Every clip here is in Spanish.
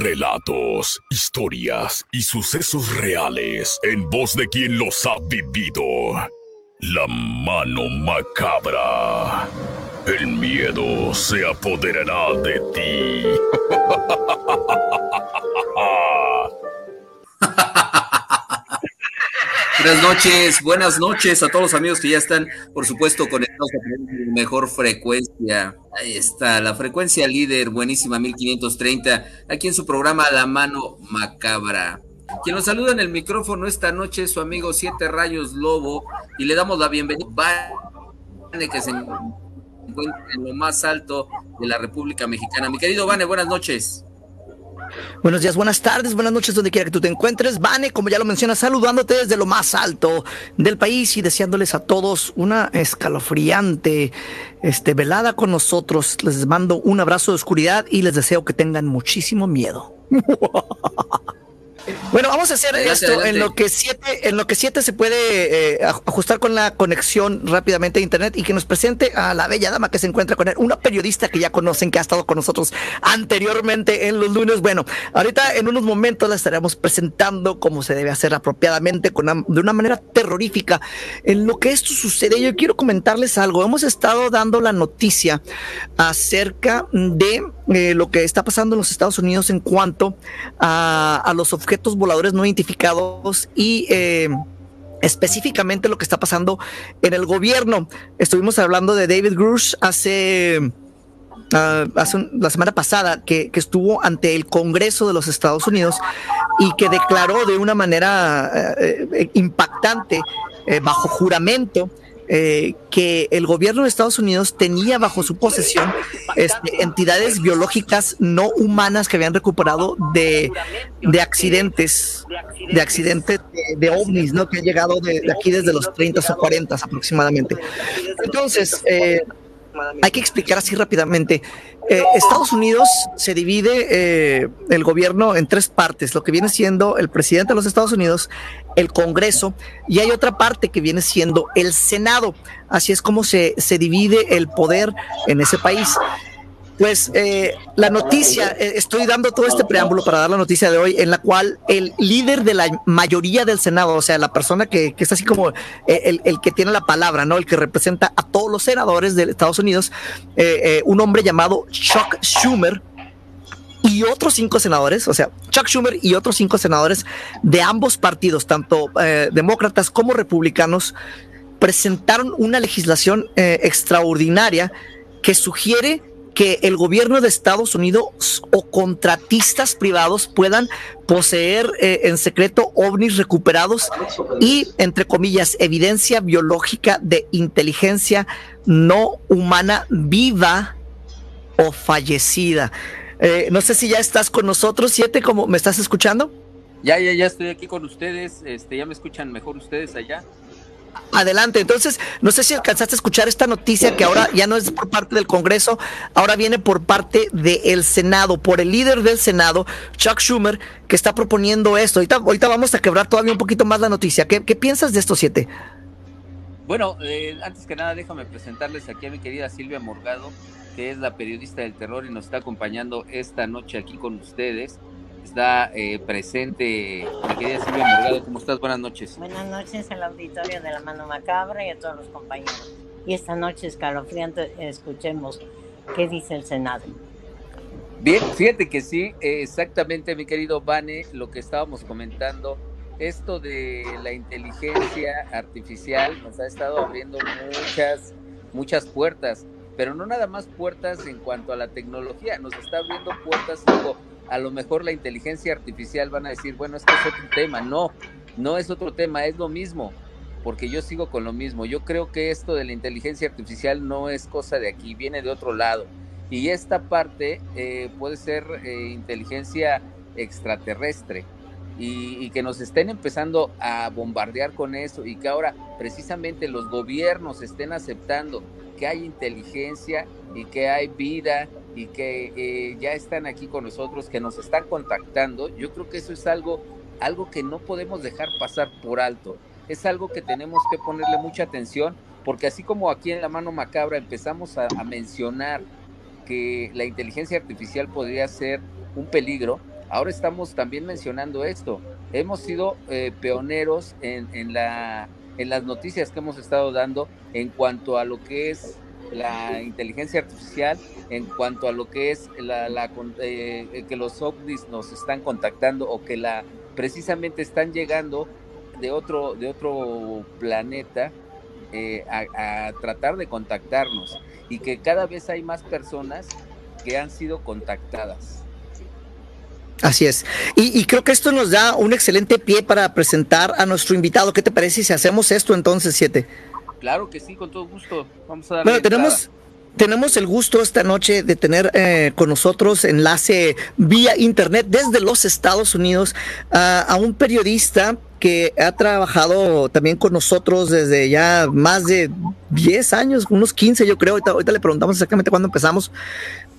Relatos, historias y sucesos reales en voz de quien los ha vivido. La mano macabra. El miedo se apoderará de ti. Buenas noches, buenas noches a todos los amigos que ya están, por supuesto, conectados a mejor frecuencia. Ahí está, la frecuencia líder, buenísima 1530, aquí en su programa La Mano Macabra. Quien nos saluda en el micrófono esta noche es su amigo Siete Rayos Lobo y le damos la bienvenida a que se encuentra en lo más alto de la República Mexicana. Mi querido Vane, buenas noches. Buenos días, buenas tardes, buenas noches, donde quiera que tú te encuentres. Vane, como ya lo mencionas, saludándote desde lo más alto del país y deseándoles a todos una escalofriante este, velada con nosotros. Les mando un abrazo de oscuridad y les deseo que tengan muchísimo miedo. Bueno, vamos a hacer esto en lo que siete, en lo que siete se puede eh, ajustar con la conexión rápidamente a internet y que nos presente a la bella dama que se encuentra con él, una periodista que ya conocen que ha estado con nosotros anteriormente en los lunes. Bueno, ahorita en unos momentos la estaremos presentando como se debe hacer apropiadamente, con de una manera terrorífica. En lo que esto sucede, yo quiero comentarles algo. Hemos estado dando la noticia acerca de eh, lo que está pasando en los Estados Unidos en cuanto a, a los objetos voladores no identificados y eh, específicamente lo que está pasando en el gobierno. Estuvimos hablando de David Grush hace, ah, hace la semana pasada que, que, estuvo ante el Congreso de los Estados Unidos y que declaró de una manera eh, impactante, bajo juramento, eh, que el gobierno de Estados Unidos tenía bajo su posesión este, entidades biológicas no humanas que habían recuperado de, de accidentes, de accidentes de, ovnis, ¿no? Que han llegado de, aquí desde los 30 o 40 aproximadamente. Entonces, eh, hay que explicar así rápidamente. Eh, Estados Unidos se divide eh, el gobierno en tres partes, lo que viene siendo el presidente de los Estados Unidos, el Congreso y hay otra parte que viene siendo el Senado. Así es como se, se divide el poder en ese país. Pues eh, la noticia, eh, estoy dando todo este preámbulo para dar la noticia de hoy, en la cual el líder de la mayoría del Senado, o sea, la persona que, que es así como eh, el, que tiene la palabra, ¿no? El que representa a todos los senadores de Estados Unidos, un hombre llamado Chuck Schumer, y otros cinco senadores, o sea, Chuck Schumer y otros cinco senadores de ambos partidos, tanto demócratas como republicanos, presentaron una legislación extraordinaria que sugiere que el gobierno de Estados Unidos o contratistas privados puedan poseer eh, en secreto ovnis recuperados y, entre comillas, evidencia biológica de inteligencia no humana viva o fallecida. Eh, no sé si ya estás con nosotros, Siete, como me estás escuchando. Ya, ya, ya estoy aquí con ustedes. Este, ya me escuchan mejor ustedes allá. Adelante, entonces, no sé si alcanzaste a escuchar esta noticia que ahora ya no es por parte del Congreso, ahora viene por parte del Senado, por el líder del Senado, Chuck Schumer, que está proponiendo esto. Ahorita, vamos a quebrar todavía un poquito más la noticia. ¿Qué, piensas de estos siete? Bueno, eh, antes que nada, déjame presentarles aquí a mi querida Silvia Morgado, que es la periodista del terror y nos está acompañando esta noche aquí con ustedes está eh, presente mi querida Silvia Morgado. ¿Cómo estás? Buenas noches. Buenas noches al auditorio de La Mano Macabra y a todos los compañeros. Y esta noche escalofriante escuchemos qué dice el Senado. Bien, fíjate que sí, exactamente mi querido Vane, lo que estábamos comentando, esto de la inteligencia artificial nos ha estado abriendo muchas, muchas puertas, pero no nada más puertas en cuanto a la tecnología, nos está abriendo puertas, digo, a lo mejor la inteligencia artificial van a decir, bueno, esto es otro tema. No, no es otro tema, es lo mismo, porque yo sigo con lo mismo. Yo creo que esto de la inteligencia artificial no es cosa de aquí, viene de otro lado. Y esta parte eh, puede ser eh, inteligencia extraterrestre. y, que nos estén empezando a bombardear con eso y que ahora precisamente los gobiernos estén aceptando que hay inteligencia y que hay vida y que eh, ya están aquí con nosotros, que nos están contactando, yo creo que eso es algo, algo que no podemos dejar pasar por alto. Es algo que tenemos que ponerle mucha atención, porque así como aquí en la mano macabra empezamos a, mencionar que la inteligencia artificial podría ser un peligro, ahora estamos también mencionando esto. Hemos sido eh, pioneros en, en, la, en las noticias que hemos estado dando en cuanto a lo que es la inteligencia artificial en cuanto a lo que es la, eh, que los ovnis nos están contactando o que la precisamente están llegando de otro de otro planeta eh, a, tratar de contactarnos y que cada vez hay más personas que han sido contactadas. Así es. Y, y, creo que esto nos da un excelente pie para presentar a nuestro invitado. ¿Qué te parece si hacemos esto entonces, siete? Claro que sí, con todo gusto. Vamos a. Bueno, tenemos, tenemos el gusto esta noche de tener eh, con nosotros enlace vía internet desde los Estados Unidos a un periodista que ha trabajado también con nosotros desde ya más de 10 años, unos 15 yo creo, ahorita, le preguntamos exactamente cuándo empezamos.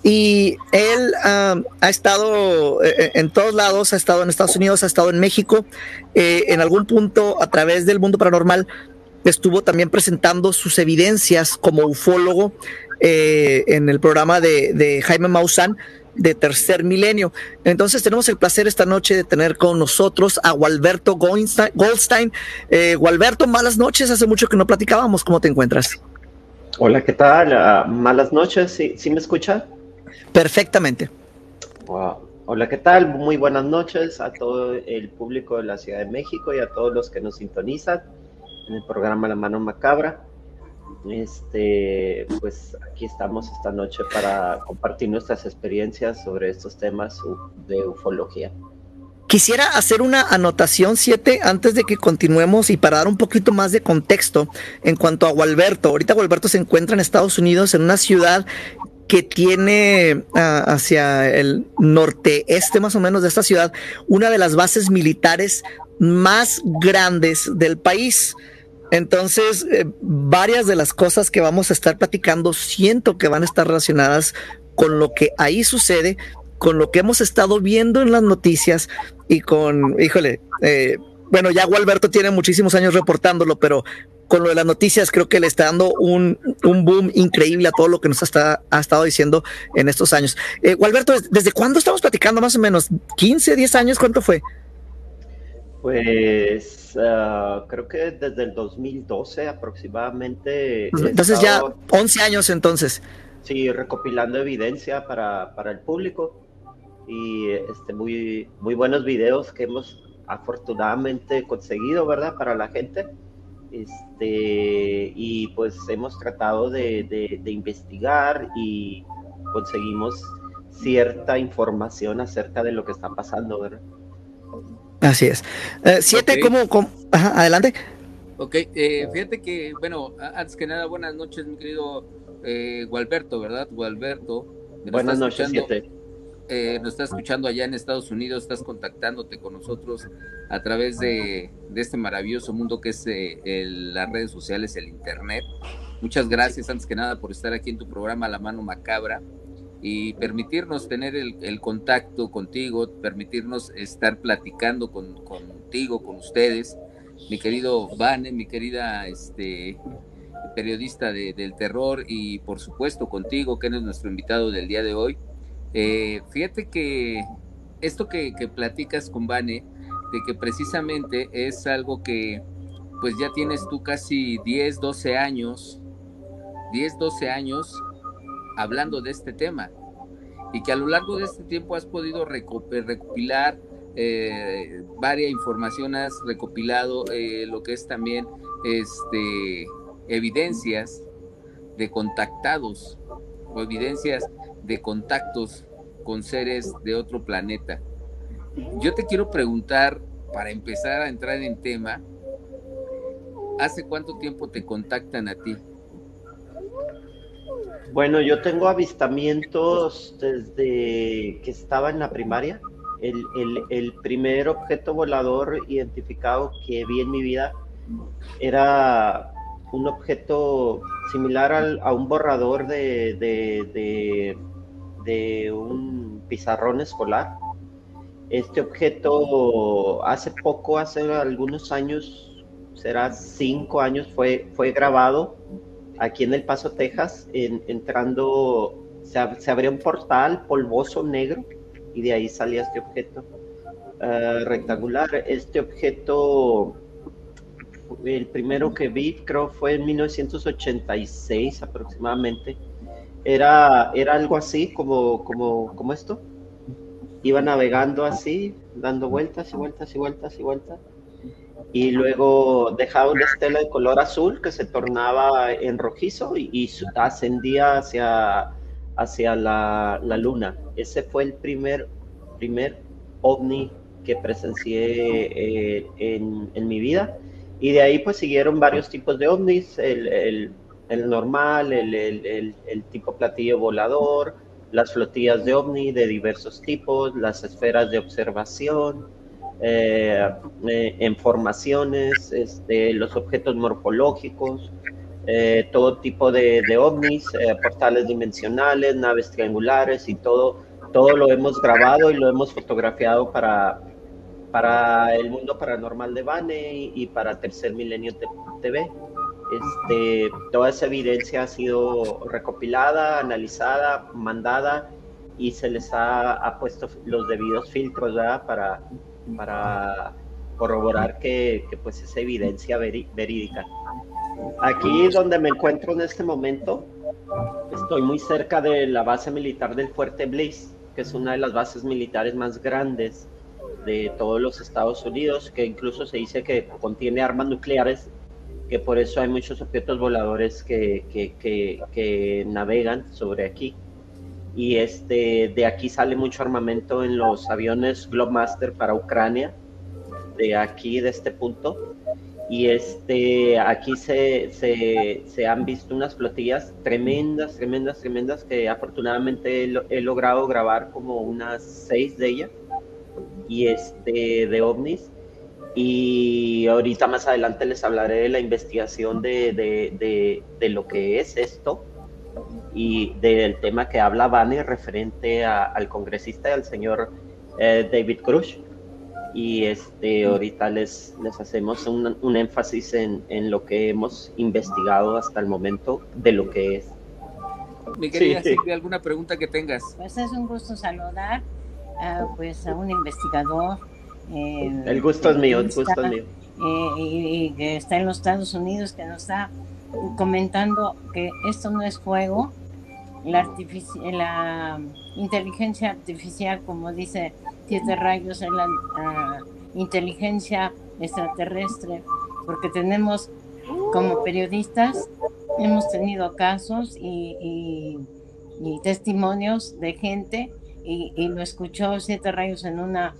Y él ha estado eh, en todos lados, ha estado en Estados Unidos, ha estado en México, eh, en algún punto a través del mundo paranormal estuvo también presentando sus evidencias como ufólogo eh, en el programa de, Jaime Maussan de Tercer Milenio. Entonces tenemos el placer esta noche de tener con nosotros a Walberto Goldstein. Eh, Walberto, malas noches, hace mucho que no platicábamos, ¿cómo te encuentras? Hola, ¿qué tal? Ah, malas noches, ¿Sí, me escucha? Perfectamente. Hola, ¿qué tal? Muy buenas noches a todo el público de la Ciudad de México y a todos los que nos sintonizan en el programa La Mano Macabra. Este, pues aquí estamos esta noche para compartir nuestras experiencias sobre estos temas de ufología. Quisiera hacer una anotación 7 antes de que continuemos y para dar un poquito más de contexto en cuanto a Gualberto. Ahorita Gualberto se encuentra en Estados Unidos, en una ciudad que tiene ah, hacia el norte-este más o menos de esta ciudad una de las bases militares más grandes del país. Entonces, eh, varias de las cosas que vamos a estar platicando siento que van a estar relacionadas con lo que ahí sucede, con lo que hemos estado viendo en las noticias y con, híjole, eh, bueno, ya Gualberto tiene muchísimos años reportándolo, pero con lo de las noticias creo que le está dando un, boom increíble a todo lo que nos ha, ha estado diciendo en estos años. Eh, Gualberto, ¿desde cuándo estamos platicando más o menos? ¿15, 10 años? ¿Cuánto fue? Pues ah, creo que desde el 2012 aproximadamente. Entonces ya 11 años entonces. Sí, recopilando evidencia para, para el público y este, muy, muy buenos videos que hemos afortunadamente conseguido, ¿verdad? Para la gente. Este, y pues hemos tratado de, de, de investigar y conseguimos cierta información acerca de lo que está pasando, ¿verdad? Así es. Eh, siete, ¿cómo, adelante. Ok, eh, fíjate que, bueno, antes que nada, buenas noches, mi querido eh, Gualberto, ¿verdad? Gualberto. Buenas noches, siete. Eh, nos estás escuchando allá en Estados Unidos, estás contactándote con nosotros a través de, este maravilloso mundo que es las redes sociales, el Internet. Muchas gracias, antes que nada, por estar aquí en tu programa La Mano Macabra y permitirnos tener el, contacto contigo, permitirnos estar platicando con, contigo, con ustedes, mi querido Vane, mi querida este, periodista del terror y por supuesto contigo, que eres nuestro invitado del día de hoy. Eh, fíjate que esto que, platicas con Vane, de que precisamente es algo que pues ya tienes tú casi 10, 12 años, 10, 12 años hablando de este tema. Y que a lo largo de este tiempo has podido recopilar eh, varias informaciones, recopilado eh, lo que es también este, evidencias de contactados o evidencias de contactos con seres de otro planeta. Yo te quiero preguntar, para empezar a entrar en tema, ¿hace cuánto tiempo te contactan a ti? Bueno, yo tengo avistamientos desde que estaba en la primaria. el, primer objeto volador identificado que vi en mi vida era un objeto similar a un borrador de, de, de, un pizarrón escolar. Este objeto hace poco, hace algunos años, será cinco años, fue, fue grabado aquí en El Paso, Texas, entrando, se, abrió un portal polvoso negro y de ahí salía este objeto uh, rectangular. Este objeto, el primero que vi creo fue en 1986 aproximadamente. Era, era algo así como, como, como esto. Iba navegando así, dando vueltas y vueltas y vueltas y vueltas. Y luego dejaba una estela de color azul que se tornaba en rojizo y, y ascendía hacia hacia la, luna. Ese fue el primer, primer ovni que presencié eh, en, mi vida. Y de ahí pues siguieron varios tipos de ovnis, el, normal, el, tipo platillo volador, las flotillas de ovni de diversos tipos, las esferas de observación, eh, eh, en formaciones, este, los objetos morfológicos, eh, todo tipo de, ovnis, eh, portales dimensionales, naves triangulares y todo, todo lo hemos grabado y lo hemos fotografiado para, para el mundo paranormal de Bane y, para Tercer Milenio TV. Este, toda esa evidencia ha sido recopilada, analizada, mandada y se les ha, puesto los debidos filtros para, para corroborar que, que pues es evidencia verídica. Aquí donde me encuentro en este momento, estoy muy cerca de la base militar del Fuerte Bliss, que es una de las bases militares más grandes de todos los Estados Unidos, que incluso se dice que contiene armas nucleares, que por eso hay muchos objetos voladores que, que, navegan sobre aquí. Y este, de aquí sale mucho armamento en los aviones Globemaster para Ucrania, de aquí, de este punto y este, aquí se, se, han visto unas flotillas tremendas, tremendas, tremendas, que afortunadamente he, logrado grabar como unas seis de ellas, y este, de ovnis. Y ahorita más adelante les hablaré de la investigación de, de, de, lo que es esto y del tema que habla Vane referente al congresista y al señor eh, David Cruz y este, ahorita les, les hacemos un, un énfasis en, en, lo que hemos investigado hasta el momento de lo que es. Mi querida Silvia, ¿alguna pregunta que tengas? Pues es un gusto saludar a, pues, a un investigador. Eh, el gusto es mío, el gusto es mío. Eh, y, que está en los Estados Unidos, que nos está comentando que esto no es juego, la, la inteligencia artificial, como dice siete rayos en la inteligencia extraterrestre, porque tenemos como periodistas, hemos tenido casos y, testimonios de gente y, lo escuchó siete rayos en una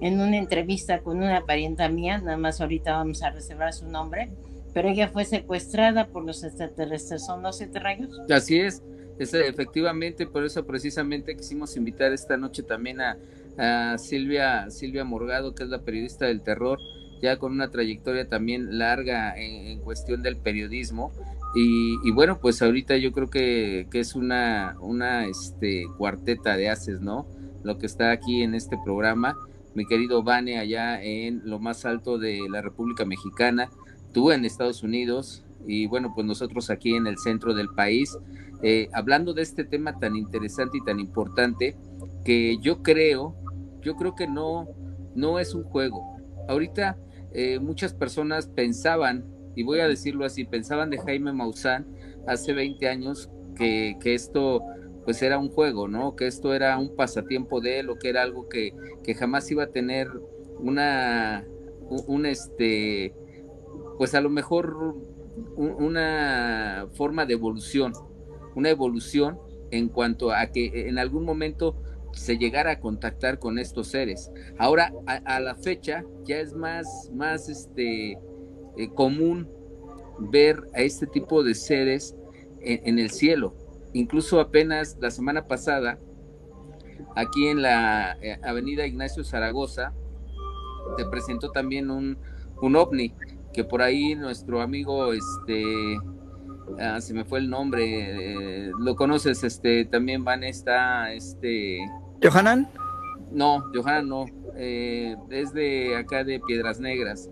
en una entrevista con una parienta mía, nada más ahorita vamos a reservar su nombre, pero ella fue secuestrada por los extraterrestres, ¿son los siete rayos? Así es, es efectivamente, por eso precisamente quisimos invitar esta noche también a, Silvia, Silvia Morgado, que es la periodista del terror, ya con una trayectoria también larga en, cuestión del periodismo. Y, bueno, pues ahorita yo creo que, es una, una este, cuarteta de haces, ¿no? Lo que está aquí en este programa. Mi querido Vane, allá en lo más alto de la República Mexicana, tú en Estados Unidos, y bueno, pues nosotros aquí en el centro del país, eh, hablando de este tema tan interesante y tan importante, que yo creo yo creo que no, no es un juego. Ahorita eh, muchas personas pensaban, y voy a decirlo así, pensaban de Jaime Maussan hace 20 años que, esto pues era un juego, ¿no? Que esto era un pasatiempo de él o que era algo que, jamás iba a tener una, un, este, pues a lo mejor una forma de evolución, una evolución en cuanto a que en algún momento se llegara a contactar con estos seres. Ahora, a, la fecha, ya es más, más este, eh, común ver a este tipo de seres en, el cielo. Incluso apenas la semana pasada aquí en la eh, avenida Ignacio Zaragoza, te presentó también un, un ovni, que por ahí nuestro amigo, este, ah, se me fue el nombre, eh, lo conoces, este, también van está, este... ¿Johanan? No, Johanan no, eh, es de acá de Piedras Negras,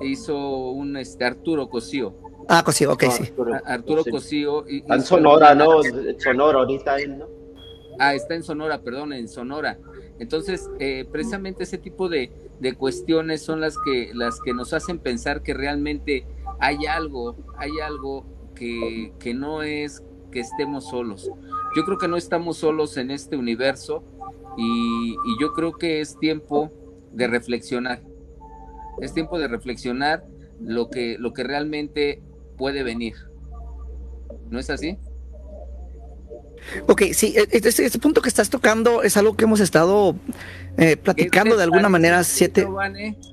hizo un, este, Arturo Cosío. Ah, Cosío, ok, sí. Arturo, Cosío. en Sonora, ¿no? Sonora, ahorita él, ¿no? Ah, está en Sonora, perdón, en Sonora. Entonces, eh, precisamente ese tipo de, de, cuestiones son las que, las que nos hacen pensar que realmente hay algo, hay algo que, que no es que estemos solos. Yo creo que no estamos solos en este universo y, y yo creo que es tiempo de reflexionar. Es tiempo de reflexionar lo que, lo que realmente puede venir. ¿No es así? Ok, sí, e, e, este, este, punto que estás tocando es algo que hemos estado eh, platicando de alguna manera. Siete.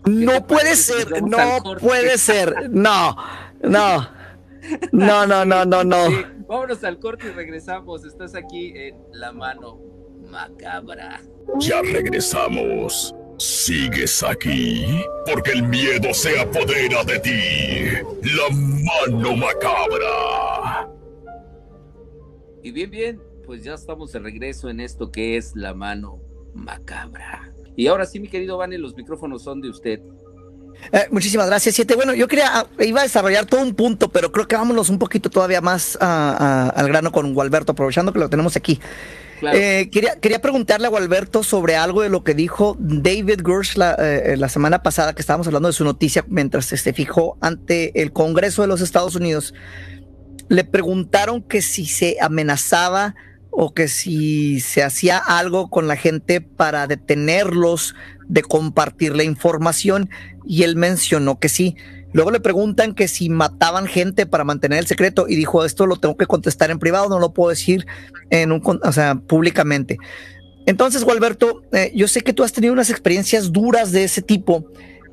No puede ser, no puede ser, no, no, no, no, no, no, no. vámonos al corte y regresamos. Estás aquí en la mano macabra. Ya regresamos. ¿Sigues aquí? Porque el miedo se apodera de ti. La mano macabra. Y bien, bien, pues ya estamos de regreso en esto que es la mano macabra. Y ahora sí, mi querido Vane, los micrófonos son de usted. Eh, muchísimas gracias, Siete. Bueno, yo quería, ah, iba a desarrollar todo un punto, pero creo que vámonos un poquito todavía más ah, ah, al grano con Gualberto, aprovechando que lo tenemos aquí. Eh, quería, quería preguntarle a Gualberto sobre algo de lo que dijo David Gersh la, eh, la, semana pasada, que estábamos hablando de su noticia mientras se fijó ante el Congreso de los Estados Unidos le preguntaron que si se amenazaba o que si se hacía algo con la gente para detenerlos de compartir la información y él mencionó que sí. Luego le preguntan que si mataban gente para mantener el secreto y dijo esto lo tengo que contestar en privado, no lo puedo decir en un, o sea, públicamente. Entonces, Gualberto, eh, yo sé que tú has tenido unas experiencias duras de ese tipo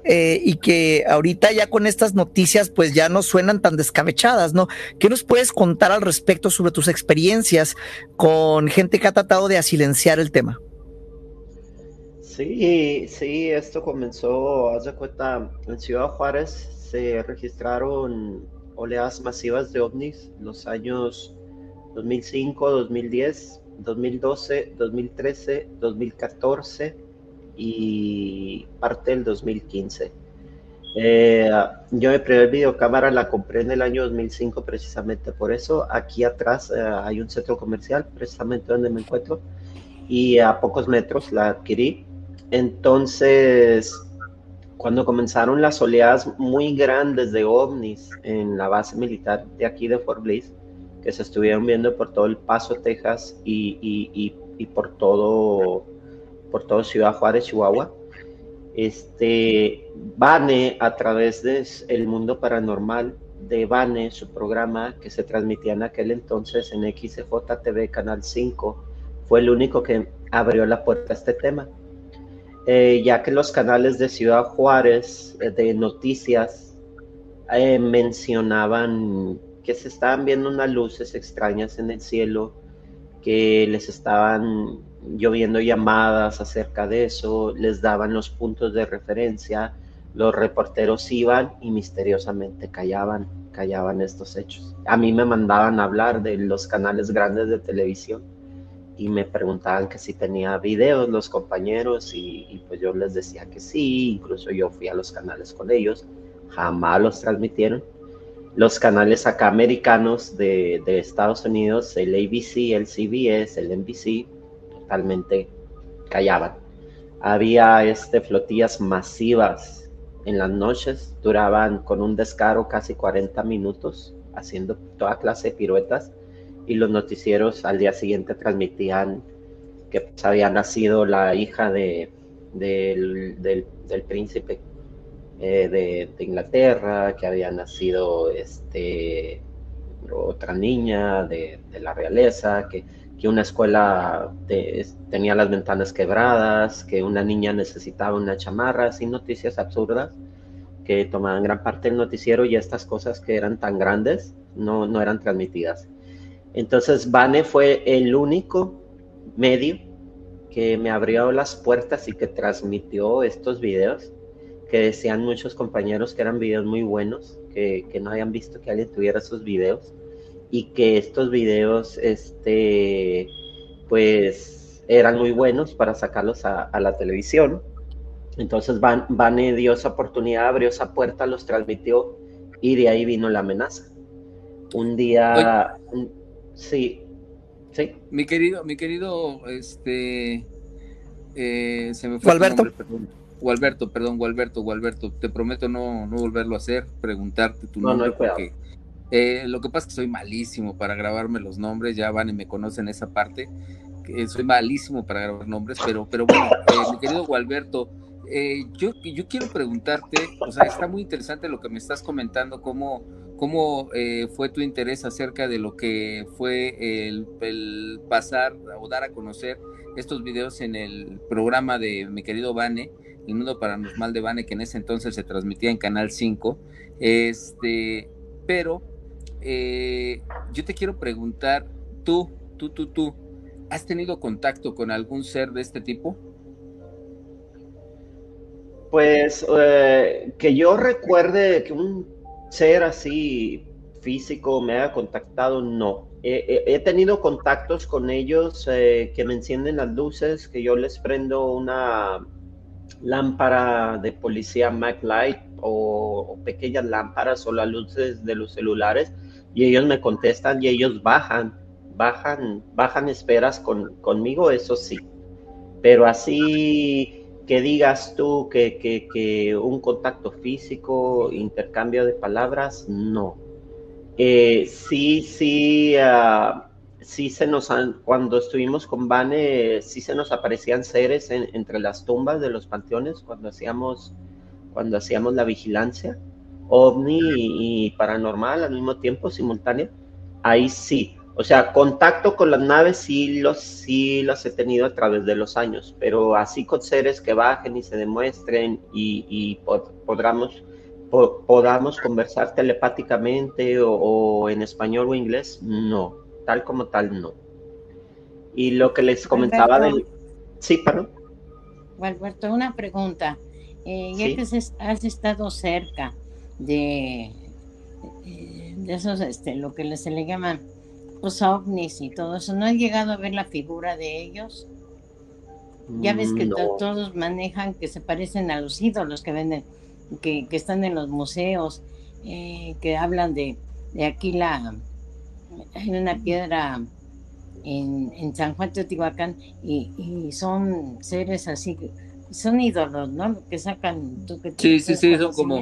eh, y que ahorita ya con estas noticias pues ya no suenan tan descabechadas, ¿no? ¿Qué nos puedes contar al respecto sobre tus experiencias con gente que ha tratado de silenciar el tema? Sí, sí, esto comenzó, haz de cuenta, en Ciudad Juárez se registraron oleadas masivas de ovnis los años 2005, 2010, 2012, 2013, 2014 y parte del 2015. Eh, yo mi primer videocámara la compré en el año 2005 precisamente por eso. Aquí atrás eh, hay un centro comercial precisamente donde me encuentro y a pocos metros la adquirí. Entonces, cuando comenzaron las oleadas muy grandes de ovnis en la base militar de aquí de Fort Bliss, que se estuvieron viendo por todo el Paso, Texas y, y, y por todo por toda Ciudad Juárez, Chihuahua. Este, Bane, a través de El Mundo Paranormal de Bane, su programa que se transmitía en aquel entonces en XJTV Canal 5, fue el único que abrió la puerta a este tema. Eh, ya que los canales de Ciudad Juárez eh, de noticias eh, mencionaban que se estaban viendo unas luces extrañas en el cielo, que les estaban lloviendo llamadas acerca de eso, les daban los puntos de referencia, los reporteros iban y misteriosamente callaban, callaban estos hechos. A mí me mandaban a hablar de los canales grandes de televisión y me preguntaban que si tenía videos los compañeros y, pues yo les decía que sí, incluso yo fui a los canales con ellos, jamás los transmitieron. Los canales acá americanos de, de Estados Unidos, el ABC, el CBS, el NBC, totalmente callaban. Había este, flotillas masivas en las noches, duraban con un descaro casi 40 minutos, haciendo toda clase de piruetas, y los noticieros al día siguiente transmitían que pues, había nacido la hija de, del, príncipe eh, de, Inglaterra, que había nacido este, otra niña de, de la realeza, que que una escuela tenía las ventanas quebradas, que una niña necesitaba una chamarra, así noticias absurdas que tomaban gran parte del noticiero y estas cosas que eran tan grandes no, no eran transmitidas. Entonces, Bane fue el único medio que me abrió las puertas y que transmitió estos videos, que decían muchos compañeros que eran videos muy buenos, que, que no habían visto que alguien tuviera esos videos y que estos videos, este, pues, eran muy buenos para sacarlos a, a la televisión. Entonces Van, Vane dio esa oportunidad, abrió esa puerta, los transmitió y de ahí vino la amenaza. Un día, sí, sí. Mi querido, mi querido, este, eh, se me fue. Gualberto. Gualberto, perdón, Gualberto, Gualberto. Te prometo no, no volverlo a hacer, preguntarte tu nombre. No, porque, eh, lo que pasa es que soy malísimo para grabarme los nombres, ya van y me conocen esa parte. Soy malísimo para grabar nombres, pero, pero bueno, eh, mi querido Gualberto, eh, yo, yo quiero preguntarte, o sea, está muy interesante lo que me estás comentando, cómo, cómo eh, fue tu interés acerca de lo que fue el, pasar o dar a conocer estos videos en el programa de mi querido Vane, El Mundo Paranormal de Vane, que en ese entonces se transmitía en Canal 5. Este, pero eh, yo te quiero preguntar, tú, tú, tú, tú, ¿has tenido contacto con algún ser de este tipo? Pues eh, que yo recuerde que un ser así físico me haya contactado, no. He, tenido contactos con ellos eh, que me encienden las luces, que yo les prendo una lámpara de policía MacLight o, o, pequeñas lámparas o las luces de los celulares y ellos me contestan y ellos bajan, bajan, bajan esperas con, conmigo, eso sí. Pero así que digas tú que, un contacto físico, intercambio de palabras, no. Eh, sí, sí, ah, sí se nos han, cuando estuvimos con Vane, sí se nos aparecían seres entre las tumbas de los panteones cuando hacíamos, cuando hacíamos la vigilancia, ovni y paranormal al mismo tiempo, simultáneo. Ahí sí, o sea, contacto con las naves sí los, sí los he tenido a través de los años, pero así con seres que bajen y se demuestren y, podamos, podamos conversar telepáticamente o, en español o inglés, no, tal como tal no. Y lo que les comentaba del... Sí, perdón. Alberto, una pregunta. Eh, ya que has estado cerca de, de esos, este, lo que se le llaman los ovnis y todo eso, ¿no has llegado a ver la figura de ellos? Ya ves que todos manejan que se parecen a los ídolos que venden, que, están en los museos, eh, que hablan de, de aquí la, hay una piedra en, en San Juan Teotihuacán y, y, son seres así, son ídolos, ¿no? Que sacan, tú que Sí, sí, sí, son como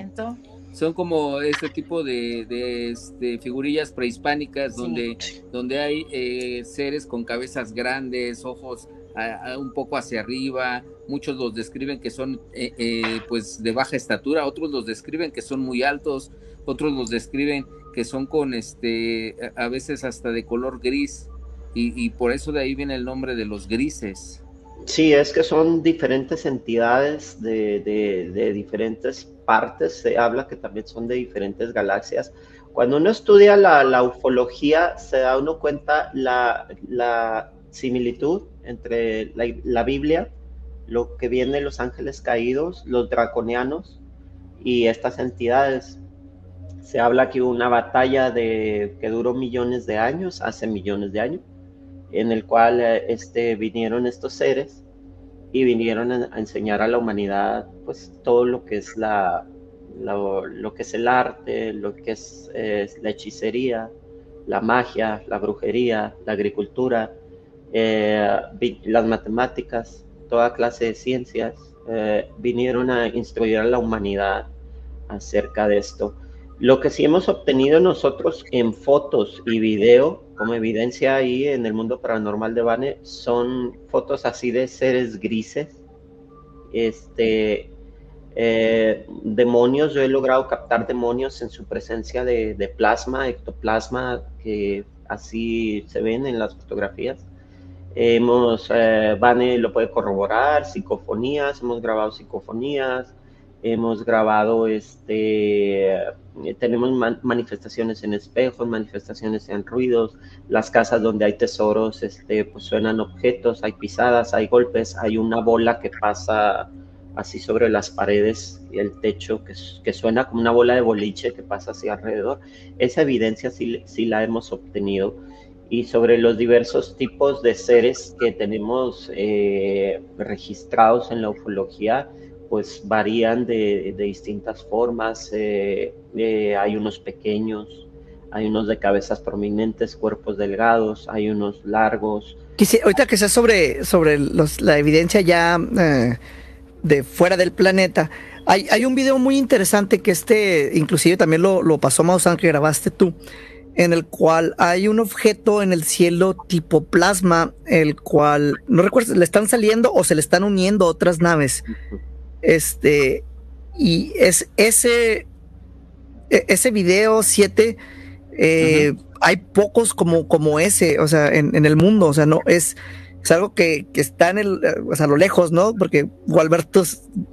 son como este tipo de, este, figurillas prehispánicas donde, donde hay eh, seres con cabezas grandes, ojos un poco hacia arriba, muchos los describen que son eh, eh, pues de baja estatura, otros los describen que son muy altos, otros los describen que son con este a veces hasta de color gris. Y, por eso de ahí viene el nombre de los grises. Sí, es que son diferentes entidades de, de diferentes partes, se habla que también son de diferentes galaxias. Cuando uno estudia la, ufología, se da uno cuenta la, la similitud entre la, Biblia, lo que viene de los ángeles caídos, los draconianos y estas entidades. Se habla que hubo una batalla de, que duró millones de años, hace millones de años, en el cual eh, este, vinieron estos seres y vinieron a, enseñar a la humanidad pues todo lo que es la, lo, que es el arte, lo que es, la hechicería, la magia, la brujería, la agricultura, eh, las matemáticas, toda clase de ciencias, eh, vinieron a instruir a la humanidad acerca de esto. Lo que sí hemos obtenido nosotros en fotos y video, como evidencia ahí en el mundo paranormal de Bane, son fotos así de seres grises, este, eh, demonios, yo he logrado captar demonios en su presencia de, plasma, ectoplasma, que así se ven en las fotografías. Hemos, eh, Bane lo puede corroborar, psicofonías, hemos grabado psicofonías, hemos grabado, este, tenemos manifestaciones en espejos, manifestaciones en ruidos, las casas donde hay tesoros, este, pues suenan objetos, hay pisadas, hay golpes, hay una bola que pasa así sobre las paredes y el techo, que, que suena como una bola de boliche que pasa así alrededor. Esa evidencia sí, sí la hemos obtenido. Y sobre los diversos tipos de seres que tenemos eh, registrados en la ufología, pues varían de, distintas formas. Eh, eh, hay unos pequeños, hay unos de cabezas prominentes, cuerpos delgados, hay unos largos. ahorita que sea sobre, sobre la evidencia ya de fuera del planeta. Hay, hay, un video muy interesante que este, inclusive también lo, lo pasó Mausan, que grabaste tú, en el cual hay un objeto en el cielo tipo plasma, el cual, no recuerdo, le están saliendo o se le están uniendo otras naves. Este, y es ese, e, ese video 7, eh, hay pocos como, como ese, o sea, en, en el mundo, o sea, no, es es algo que, está en el, o sea, a lo lejos, ¿no? Porque Gualberto,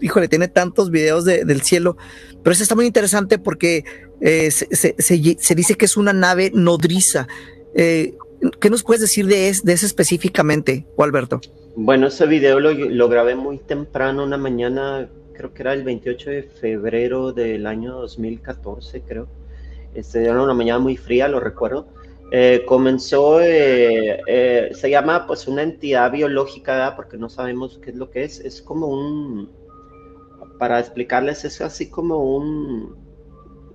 híjole, tiene tantos videos del cielo, pero eso está muy interesante porque eh, se, dice que es una nave nodriza. Eh, ¿Qué nos puedes decir de, de eso específicamente, Gualberto? Bueno, ese video lo, grabé muy temprano, una mañana, creo que era el 28 de febrero del año 2014, creo. Este, era una mañana muy fría, lo recuerdo. Eh, comenzó, eh, eh, se llama pues una entidad biológica, porque no sabemos qué es lo que es, es como un, para explicarles, es así como un,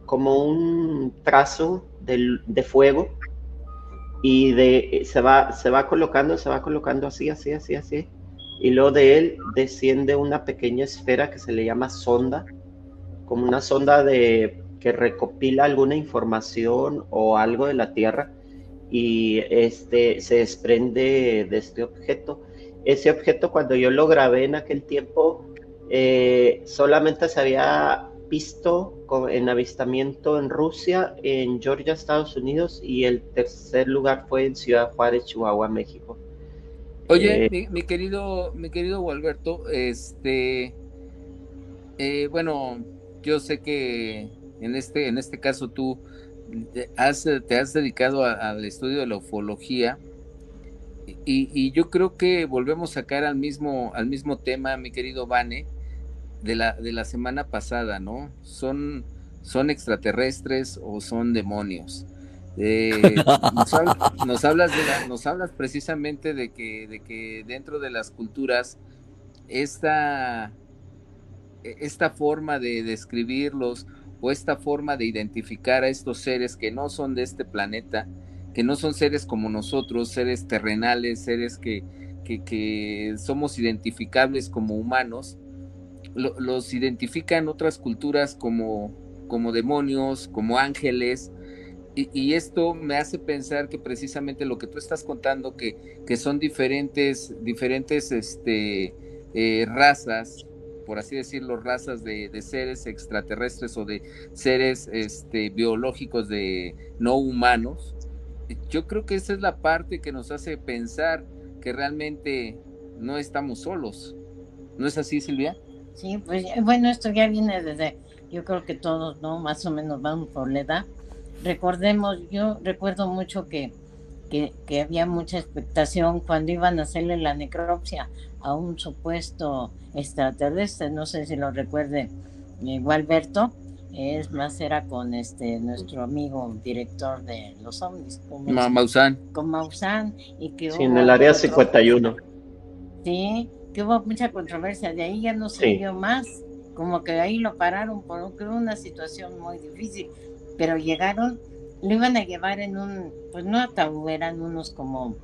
como un trazo de fuego y de, se, va, se va colocando, se va colocando así, así, así, así, y luego de él desciende una pequeña esfera que se le llama sonda, como una sonda de que recopila alguna información o algo de la Tierra y este se desprende de este objeto. Ese objeto cuando yo lo grabé en aquel tiempo eh, solamente se había visto en avistamiento en Rusia, en Georgia, Estados Unidos y el tercer lugar fue en Ciudad Juárez, Chihuahua, México. Oye, eh, mi, querido, mi querido Gualberto, este, eh, bueno, yo sé que en este, en este caso tú has, te has dedicado al estudio de la ufología y, yo creo que volvemos a sacar al mismo, al mismo tema, mi querido Vane, de la, de la semana pasada, ¿no? Son, son extraterrestres o son demonios. Eh, nos, hablas de nos hablas precisamente de que, de que dentro de las culturas esta, esta forma de describirlos o esta forma de identificar a estos seres que no son de este planeta, que no son seres como nosotros, seres terrenales, seres que, que, somos identificables como humanos, los identifican otras culturas como, como demonios, como ángeles, y, esto me hace pensar que precisamente lo que tú estás contando, que, que son diferentes, diferentes este, eh, razas, por así decirlo, razas de, seres extraterrestres o de seres este, biológicos de no humanos, yo creo que esa es la parte que nos hace pensar que realmente no estamos solos. ¿No es así, Silvia? Sí, pues bueno, esto ya viene desde, yo creo que todos, ¿no? Más o menos vamos por la edad. Recordemos, yo recuerdo mucho que, que, que había mucha expectación cuando iban a hacerle la necropsia a un supuesto extraterrestre, no sé si lo recuerde igual Berto, es más era con este nuestro amigo director de los ovnis con Maussan con Maussan y que sí, en el área 51 sí que hubo mucha controversia de ahí ya no vio más como que ahí lo pararon por una situación muy difícil pero llegaron lo iban a llevar en un pues no ataúd eran unos como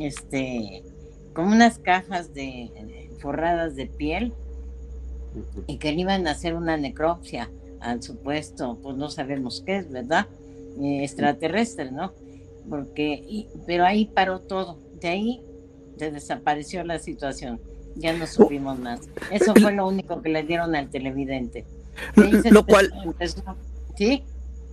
este como unas cajas de forradas de piel y que le iban a hacer una necropsia al supuesto, pues no sabemos qué es, ¿verdad? Eh, extraterrestre, ¿no? Porque, pero ahí paró todo, de ahí se desapareció la situación, ya no supimos más. Eso fue lo único que le dieron al televidente. Lo cual... ¿Sí?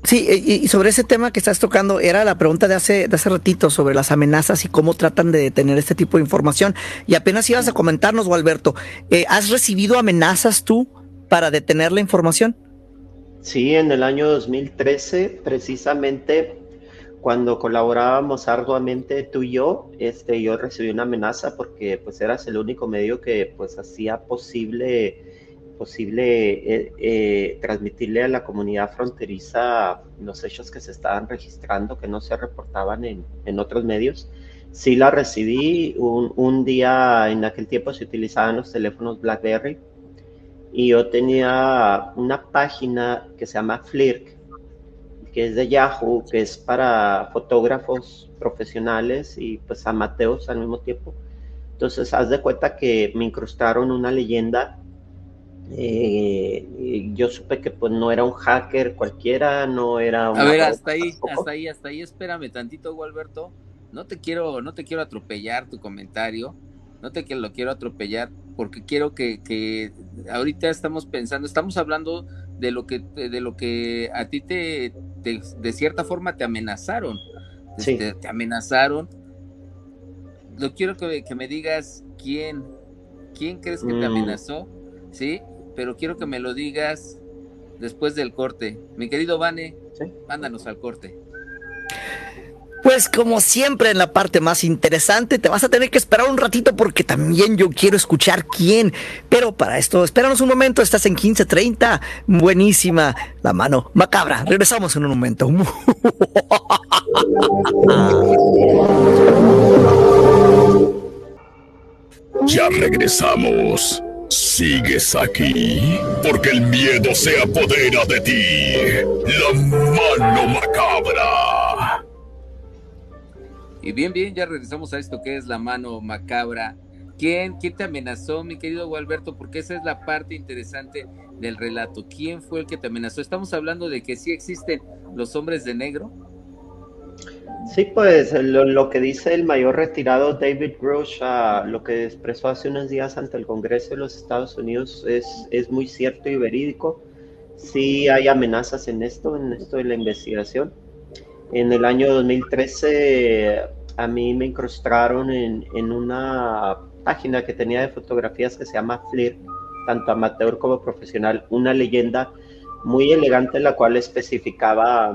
Sí, y sobre ese tema que estás tocando, era la pregunta de hace, de hace ratito sobre las amenazas y cómo tratan de detener este tipo de información. Y apenas ibas a comentarnos, Alberto, eh, ¿has recibido amenazas tú para detener la información. Sí, en el año 2013, precisamente cuando colaborábamos arduamente tú y yo, este, yo recibí una amenaza porque pues eras el único medio que pues hacía posible, posible eh, eh, transmitirle a la comunidad fronteriza los hechos que se estaban registrando, que no se reportaban en, en otros medios. Sí la recibí, un, un, día en aquel tiempo se utilizaban los teléfonos BlackBerry y yo tenía una página que se llama Flirk, que es de Yahoo, que es para fotógrafos profesionales y pues amateurs al mismo tiempo. Entonces, haz de cuenta que me incrustaron una leyenda. Eh, yo supe que pues no era un hacker cualquiera, no era un... A ver, hasta ahí, hasta ahí, hasta ahí, espérame tantito, Gualberto. No te quiero, no te quiero atropellar tu comentario, no te lo quiero atropellar, porque quiero que, que ahorita estamos pensando, estamos hablando de lo que, de lo que a ti te, de cierta forma te amenazaron. Sí. Te, te, amenazaron. Lo quiero que, que, me digas quién, quién crees que te mm. amenazó, ¿sí? Pero quiero que me lo digas después del corte. Mi querido Vane, ¿Sí? mándanos al corte. Pues como siempre en la parte más interesante te vas a tener que esperar un ratito porque también yo quiero escuchar quién. Pero para esto, espéranos un momento, estás en 15.30. Buenísima la mano macabra. Regresamos en un momento. Ya regresamos. ¿Sigues aquí? Porque el miedo se apodera de ti. La mano macabra. Y bien, bien, ya regresamos a esto que es la mano macabra. ¿Quién, quién te amenazó, mi querido Gualberto? Porque esa es la parte interesante del relato. ¿Quién fue el que te amenazó? Estamos hablando de que sí existen los hombres de negro. Sí, pues lo, que dice el mayor retirado David Grosh, uh, lo que expresó hace unos días ante el Congreso de los Estados Unidos es, es muy cierto y verídico. Sí hay amenazas en esto, en esto de la investigación. En el año 2013 a mí me incrustaron en, en una página que tenía de fotografías que se llama Flirt, tanto amateur como profesional, una leyenda muy elegante la cual especificaba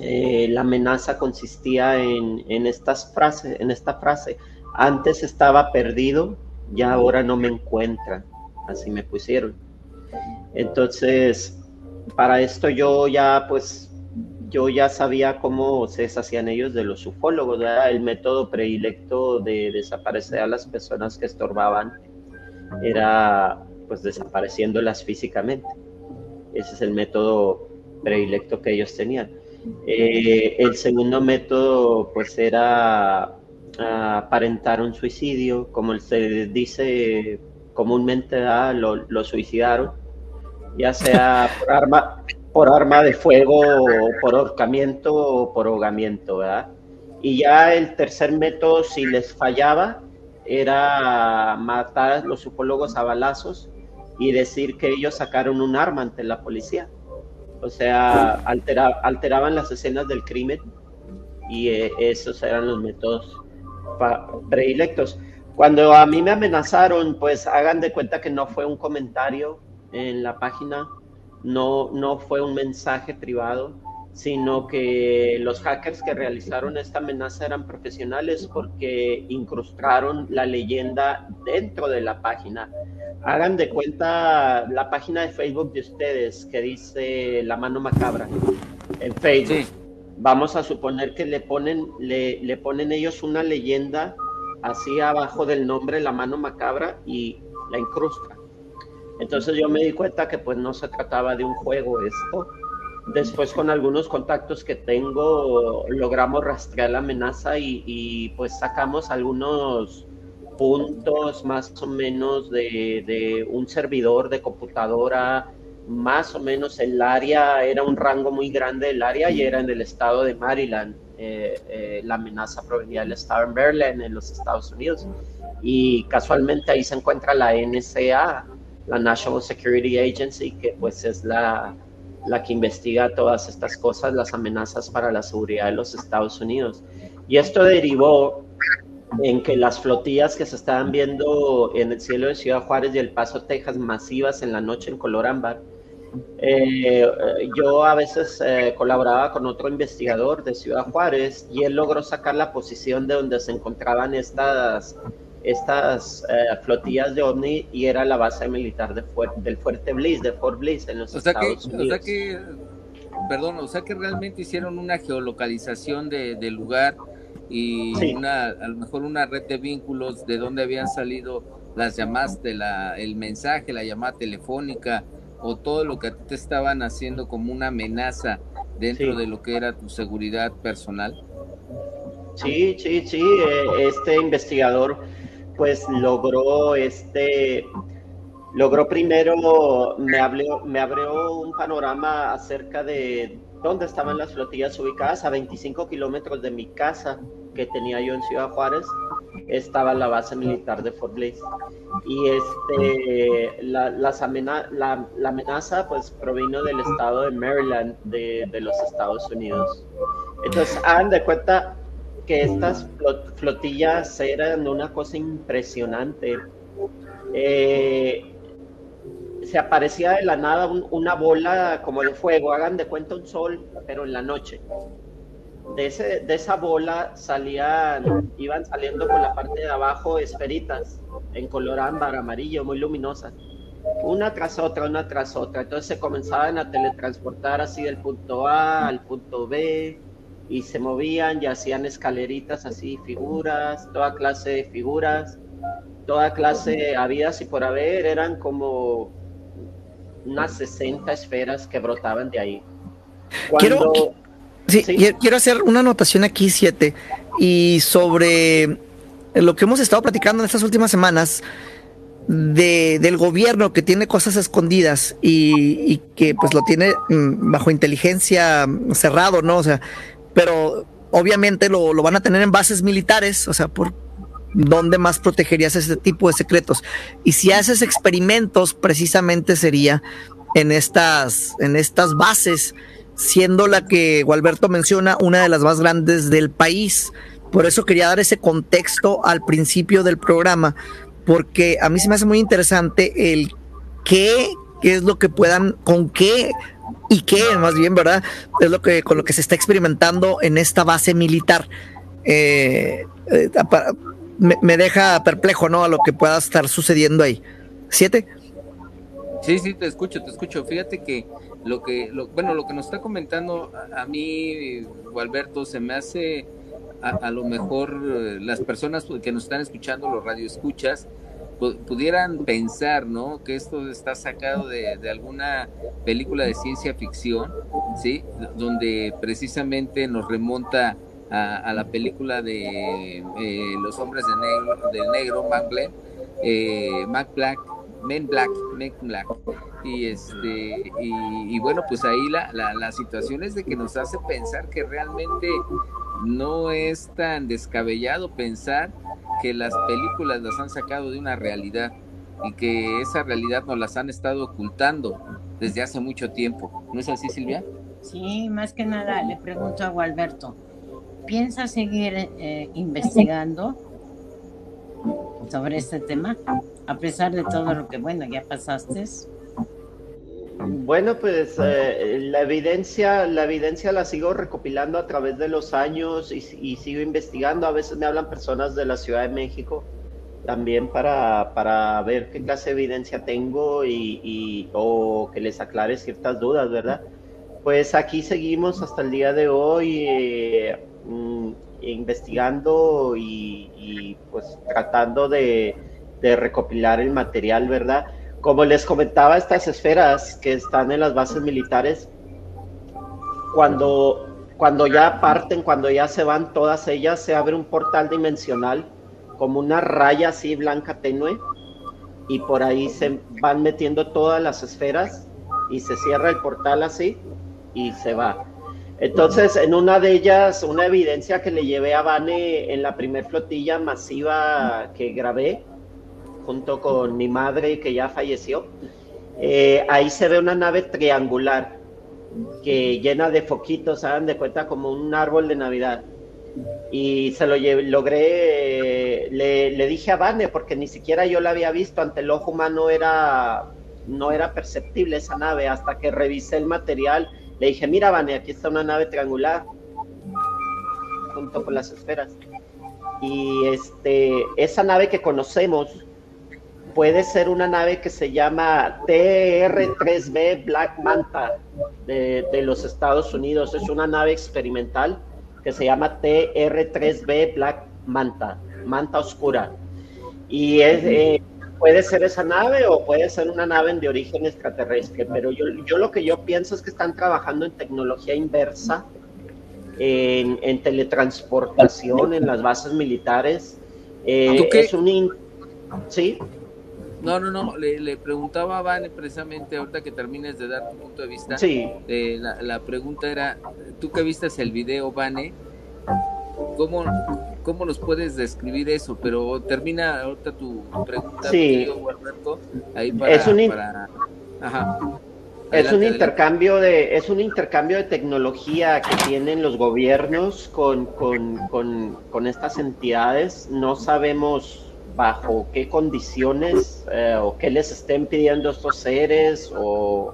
eh, la amenaza consistía en, en, estas frases, en esta frase, antes estaba perdido y ahora no me encuentran, así me pusieron. Entonces, para esto yo ya pues yo ya sabía cómo se deshacían ellos de los ufólogos, el método predilecto de desaparecer a las personas que estorbaban, era pues desapareciéndolas físicamente. Ese es el método predilecto que ellos tenían. Eh, el segundo método pues era aparentar un suicidio, como se dice comúnmente, lo, lo suicidaron, ya sea por arma, por arma de fuego, por ahorcamiento o por ahogamiento, ¿verdad? Y ya el tercer método, si les fallaba, era matar a los ufólogos a balazos y decir que ellos sacaron un arma ante la policía. O sea, alteraban las escenas del crimen y eh, esos eran los métodos predilectos. Cuando a mí me amenazaron, pues hagan de cuenta que no fue un comentario en la página, no, no fue un mensaje privado, sino que los hackers que realizaron esta amenaza eran profesionales porque incrustaron la leyenda dentro de la página. Hagan de cuenta la página de Facebook de ustedes que dice La mano macabra en Facebook. Vamos a suponer que le ponen, le, le ponen ellos una leyenda así abajo del nombre La mano macabra y la incrustan entonces yo me di cuenta que pues no se trataba de un juego esto. Después con algunos contactos que tengo logramos rastrear la amenaza y, pues sacamos algunos puntos más o menos de, un servidor de computadora, más o menos el área, era un rango muy grande del área y era en el estado de Maryland. Eh, eh, la amenaza provenía del estado de Maryland en los Estados Unidos. Y casualmente ahí se encuentra la NSA, la National Security Agency, que pues es la, la que investiga todas estas cosas, las amenazas para la seguridad de los Estados Unidos. Y esto derivó en que las flotillas que se estaban viendo en el cielo de Ciudad Juárez y El Paso, Texas, masivas en la noche en color ámbar, eh, yo a veces eh, colaboraba con otro investigador de Ciudad Juárez y él logró sacar la posición de donde se encontraban estas, estas eh, flotillas de OVNI y era la base militar de del Fuerte Bliss, de Fort Bliss en los Estados Unidos. O sea que, perdón, o sea que realmente hicieron una geolocalización del lugar y una, a lo mejor una red de vínculos de dónde habían salido las llamadas, de la, el mensaje, la llamada telefónica o todo lo que a ti te estaban haciendo como una amenaza dentro de lo que era tu seguridad personal. Sí, sí, sí, eh, este investigador pues logró este logró primero me abrió, me abrió un panorama acerca de dónde estaban las flotillas ubicadas a 25 kilómetros de mi casa que tenía yo en Ciudad Juárez estaba la base militar de Fort Bliss. Y este la, las la, amenaza pues provino del estado de Maryland de, de los Estados Unidos. Entonces hagan de cuenta que estas flotillas eran una cosa impresionante eh, se aparecía de la nada una bola como de fuego, hagan de cuenta un sol, pero en la noche. De, ese, de esa bola salían, iban saliendo por la parte de abajo esferitas en color ámbar, amarillo, muy luminosas. Una tras otra, una tras otra. Entonces se comenzaban a teletransportar así del punto A al punto B y se movían y hacían escaleritas así, figuras, toda clase de figuras, toda clase había y por haber, eran como unas 60 esferas que brotaban de ahí. quiero, quiero hacer una anotación aquí, siete, y sobre lo que hemos estado platicando en estas últimas semanas. De, del gobierno que tiene cosas escondidas y, que pues lo tiene mm, bajo inteligencia cerrado, ¿no? O sea, pero obviamente lo, lo, van a tener en bases militares, o sea, por dónde más protegerías ese tipo de secretos. Y si haces experimentos, precisamente sería en estas, en estas bases, siendo la que Gualberto menciona una de las más grandes del país. Por eso quería dar ese contexto al principio del programa, porque a mí se me hace muy interesante el qué, qué es lo que puedan, con qué y qué, más bien, ¿verdad? Es lo que con lo que se está experimentando en esta base militar. Eh, eh, me, deja perplejo, ¿no? A lo que pueda estar sucediendo ahí. ¿Siete? Sí, sí, te escucho, te escucho. Fíjate que lo que, lo, bueno, lo que nos está comentando a, mí, Alberto, se me hace a, lo mejor eh, las personas que nos están escuchando, los radioescuchas, pudieran pensar, ¿no? Que esto está sacado de, de, alguna película de ciencia ficción, ¿sí? Donde precisamente nos remonta a, la película de eh, Los Hombres de Negro, del Negro, Mac Black, eh, Mac Black, Men Black, Men Black. Y, este, y, bueno, pues ahí la, la, la situación es de que nos hace pensar que realmente no es tan descabellado pensar que las películas las han sacado de una realidad y que esa realidad nos las han estado ocultando desde hace mucho tiempo. ¿No es así, Silvia? Sí, más que nada le pregunto a Gualberto, ¿piensa seguir eh, investigando sobre este tema? A pesar de todo lo que, bueno, ya pasaste. Bueno, pues eh, la evidencia, la evidencia la sigo recopilando a través de los años y, sigo investigando. A veces me hablan personas de la Ciudad de México también para, para ver qué clase de evidencia tengo y, o que les aclare ciertas dudas, ¿verdad? Pues aquí seguimos hasta el día de hoy. Eh, Mm, investigando y, pues tratando de, recopilar el material, ¿verdad? Como les comentaba, estas esferas que están en las bases militares, cuando, cuando ya parten, cuando ya se van todas ellas, se abre un portal dimensional como una raya así blanca tenue y por ahí se van metiendo todas las esferas y se cierra el portal así y se va. Entonces, en una de ellas, una evidencia que le llevé a Vane en la primer flotilla masiva que grabé, junto con mi madre que ya falleció, eh, ahí se ve una nave triangular que llena de foquitos, hagan de cuenta como un árbol de Navidad. y se lo logré, le, dije a Vane, porque ni siquiera yo la había visto, ante el ojo humano era, no era perceptible esa nave, hasta que revisé el material, le dije, mira Vane, aquí está una nave triangular, junto con las esferas. Y este, esa nave que conocemos puede ser una nave que se llama TR-3B Black Manta de, de los Estados Unidos, es una nave experimental que se llama TR3B Black Manta, Manta Oscura. Y es, eh, puede ser esa nave o puede ser una nave de origen extraterrestre, pero yo, yo lo que yo pienso es que están trabajando en tecnología inversa, en, en teletransportación, en las bases militares. Eh, es un... ¿Sí? No, no, no, le, preguntaba a Vane precisamente ahorita que termines de dar tu punto de vista. Sí. Eh, la, pregunta era, tú que viste el video, Vane, ¿cómo, ¿cómo nos puedes describir eso? Pero termina ahorita tu pregunta, sí. ahí para... Es un, es un intercambio de es un intercambio de tecnología que tienen los gobiernos con, con, con, con estas entidades. No sabemos bajo qué condiciones eh, o qué les estén pidiendo estos seres o,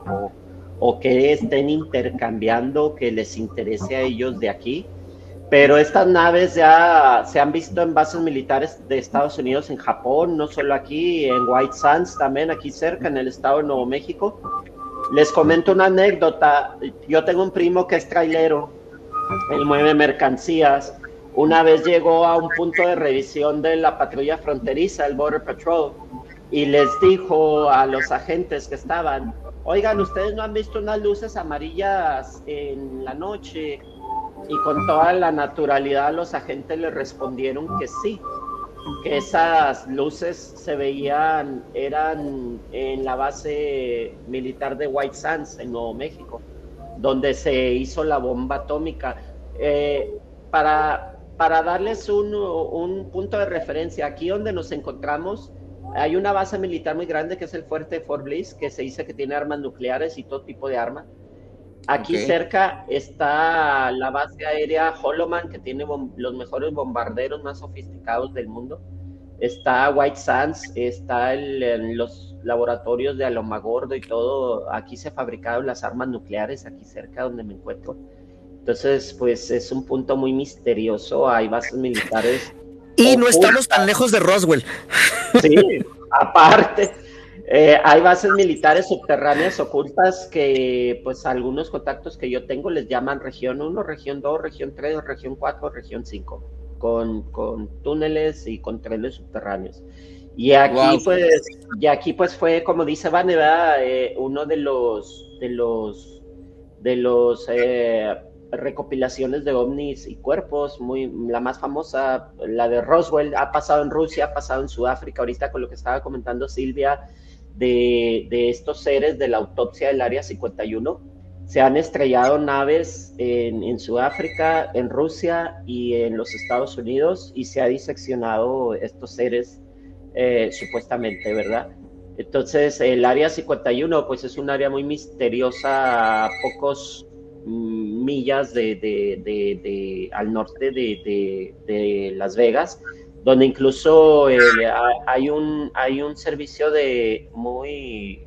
o, qué estén intercambiando que les interese a ellos de aquí. Pero estas naves ya se han visto en bases militares de Estados Unidos, en Japón, no solo aquí, en White Sands también, aquí cerca, en el estado de Nuevo México. Les comento una anécdota. Yo tengo un primo que es trailero, él mueve mercancías una vez llegó a un punto de revisión de la patrulla fronteriza, el Border Patrol, y les dijo a los agentes que estaban, oigan, ustedes no han visto unas luces amarillas en la noche. Y con toda la naturalidad los agentes le respondieron que sí, que esas luces se veían, eran en la base militar de White Sands, en Nuevo México, donde se hizo la bomba atómica. Eh, para, para darles un, punto de referencia, aquí donde nos encontramos, hay una base militar muy grande que es el fuerte Fort Bliss, que se dice que tiene armas nucleares y todo tipo de armas. Aquí cerca está la base aérea Holoman, que tiene los mejores bombarderos más sofisticados del mundo. Está White Sands, está en los laboratorios de Alomagordo y todo. Aquí se fabricaron las armas nucleares, aquí cerca donde me encuentro. Entonces, pues es un punto muy misterioso. Hay bases militares. Y no estamos tan lejos de Roswell. Sí, aparte. Eh, hay bases militares subterráneas ocultas que, pues, algunos contactos que yo tengo les llaman región 1, región 2, región 3, región 4, región 5, con, con túneles y con trenes subterráneos. Y aquí, pues, y aquí, pues, fue, como dice Vane, eh, uno de los, de los, de los eh, recopilaciones de ovnis y cuerpos, muy, la más famosa, la de Roswell, ha pasado en Rusia, ha pasado en Sudáfrica, ahorita con lo que estaba comentando Silvia, de, estos seres de la autopsia del Área 51. Se han estrellado naves en, Sudáfrica, en Rusia y en los Estados Unidos y se ha diseccionado estos seres eh, supuestamente, ¿verdad? Entonces, el área 51, pues es un área muy misteriosa, pocos millas de, de, al norte de, Las Vegas, donde incluso eh, hay, un, hay un servicio de muy,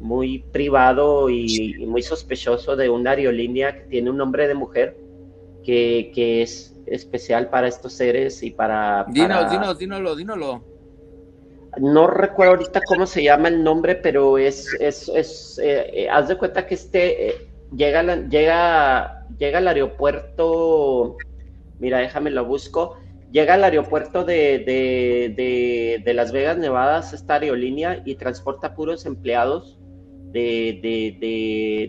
muy privado y, muy sospechoso de una aerolínea que tiene un nombre de mujer que, es especial para estos seres y para... Dinos, dínolo, dínolo. No recuerdo ahorita cómo se llama el nombre, pero es, es, es eh, eh, haz de cuenta que este, llega, llega, llega al aeropuerto, mira, déjame lo busco, llega al aeropuerto de, de, de, Las Vegas, Nevada, esta aerolínea y transporta puros empleados de, de,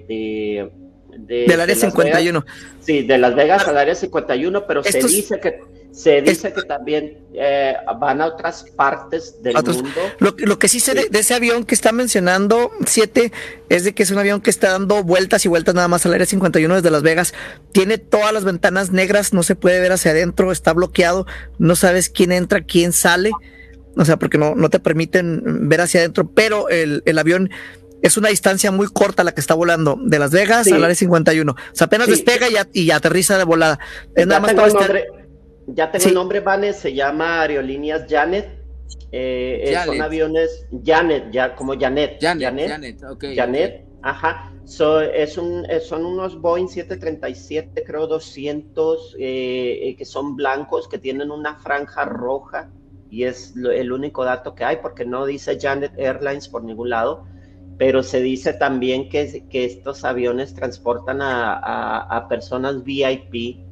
de, del área 51. sí, de Las Vegas al área 51, pero se dice que se dice que también eh, van a otras partes del mundo. Lo, que sí sé de, ese avión que está mencionando, 7, es de que es un avión que está dando vueltas y vueltas nada más al área 51 desde Las Vegas. Tiene todas las ventanas negras, no se puede ver hacia adentro, está bloqueado, no sabes quién entra, quién sale. O sea, porque no, no te permiten ver hacia adentro, pero el, avión es una distancia muy corta la que está volando de Las Vegas al área 51. O sea, apenas despega y, y, aterriza de volada. Es nada más para ya tengo el nombre, Vane, se llama Aerolíneas Janet. Eh, son aviones Janet, ya, como Janet. Janet, Janet, Janet, ajá. es un, son unos Boeing 737, creo 200, eh, que son blancos, que tienen una franja roja y es el único dato que hay porque no dice Janet Airlines por ningún lado, pero se dice también que, que estos aviones transportan a, personas VIP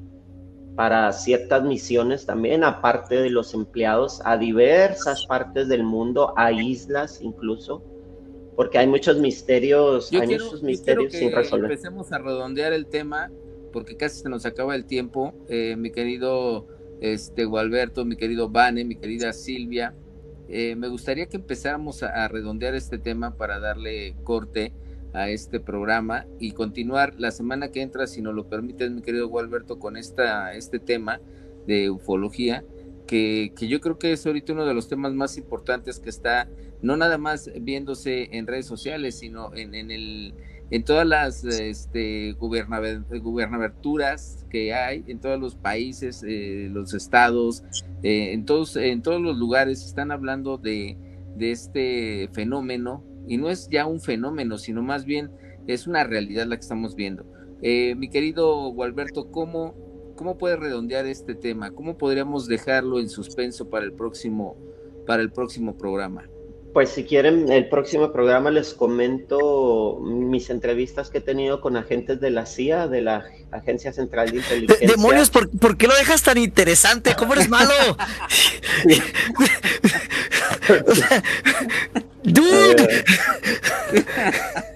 para ciertas misiones también, aparte de los empleados, a diversas partes del mundo, a islas incluso, porque hay muchos misterios, hay muchos misterios sin resolver. Empecemos a redondear el tema, porque casi se nos acaba el tiempo, eh, mi querido este, Gualberto, mi querido Vane, mi querida Silvia. Eh, me gustaría que empezáramos a, redondear este tema para darle corte a este programa y continuar. La semana que entra, si nos lo permites, mi querido Gualberto, con esta, este tema de ufología, que, que, yo creo que es ahorita uno de los temas más importantes que está no nada más viéndose en redes sociales, sino en, en el en todas las este, gubernaberturas que hay, en todos los países, eh, los estados, eh, en, todos, en todos los lugares están hablando de, de, este fenómeno, y no es ya un fenómeno, sino más bien es una realidad la que estamos viendo. Eh, mi querido Gualberto, ¿cómo, ¿cómo puede redondear este tema? ¿Cómo podríamos dejarlo en suspenso para el próximo, para el próximo programa? Pues si quieren, el próximo programa les comento mis entrevistas que he tenido con agentes de la CIA, de la Agencia Central de Inteligencia. demonios, ¿por, ¿por, qué lo dejas tan interesante? ¿Cómo eres malo? Dude.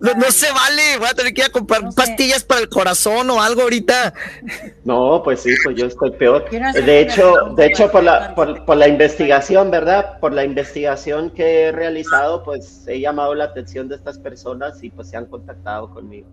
no, se vale, voy a tener que ir a comprar pastillas para el corazón o algo ahorita. No, pues sí, pues yo estoy peor. De hecho, de hecho por la, por, la investigación, ¿verdad? Por la investigación que he realizado, pues he llamado la atención de estas personas y pues se han contactado conmigo.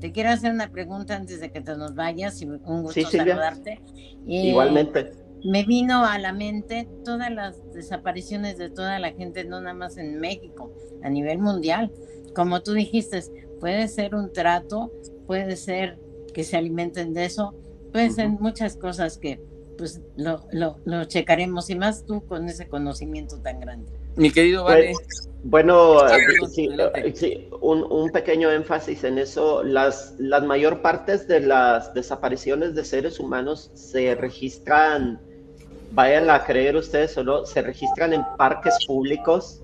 Te quiero hacer una pregunta antes de que te nos vayas y un gusto saludarte. Igualmente me vino a la mente todas las desapariciones de toda la gente, no nada más en México, a nivel mundial. Como tú dijiste, puede ser un trato, puede ser que se alimenten de eso, puede ser muchas cosas que pues lo, lo, checaremos y más tú con ese conocimiento tan grande. Mi querido Vale. Pues, bueno, eh, sí, un, un, pequeño énfasis en eso. Las, las mayor partes de las desapariciones de seres humanos se registran vayan a creer ustedes solo se registran en parques públicos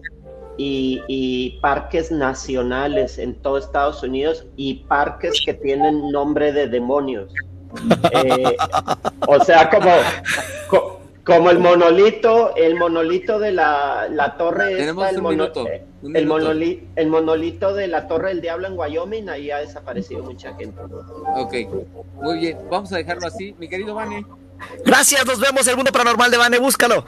y, parques nacionales en todo Estados Unidos y parques que tienen nombre de demonios. Eh, o sea, como, como el monolito, el monolito de la, la torre. el, eh, el, monolito de la torre del diablo en Wyoming, ahí ha desaparecido mucha gente. Ok, muy bien, vamos a dejarlo así. Mi querido Vane. Gracias, nos vemos. El mundo paranormal de Vane, búscalo.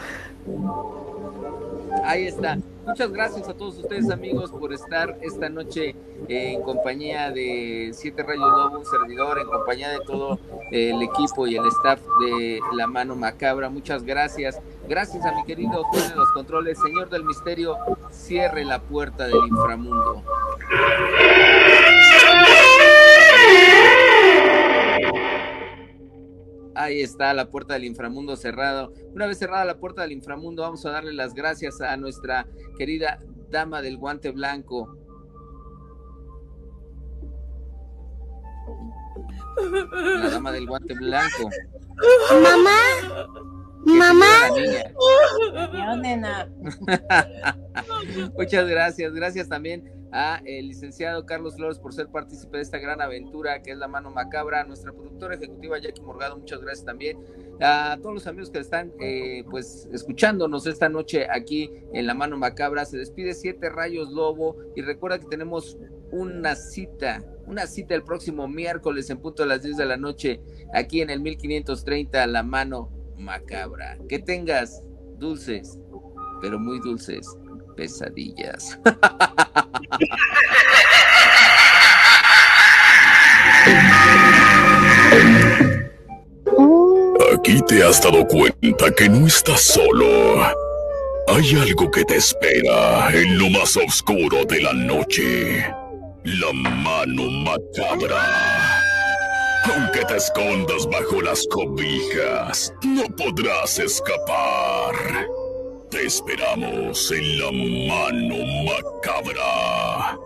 Ahí está. Muchas gracias a todos ustedes, amigos, por estar esta noche en compañía de Siete Rayos Lobo, un servidor, en compañía de todo el equipo y el staff de La Mano Macabra. Muchas gracias. Gracias a mi querido juez de los controles, señor del misterio, cierre la puerta del inframundo. Ahí está la puerta del inframundo cerrado. Una vez cerrada la puerta del inframundo, vamos a darle las gracias a nuestra querida dama del guante blanco. La dama del guante blanco. Mamá. Mamá. Muchas gracias. Gracias también a el licenciado Carlos Flores por ser partícipe de esta gran aventura que es La Mano Macabra, nuestra productora ejecutiva Jackie Morgado, muchas gracias también, a todos los amigos que están eh, pues escuchándonos esta noche aquí en La Mano Macabra, se despide Siete Rayos Lobo y recuerda que tenemos una cita, una cita el próximo miércoles en punto a las 10 de la noche aquí en el 1530 La Mano Macabra. Que tengas dulces, pero muy dulces pesadillas. Aquí te has dado cuenta que no estás solo. Hay algo que te espera en lo más oscuro de la noche. La mano macabra. Aunque te escondas bajo las cobijas, no podrás escapar. Te esperamos en la mano macabra.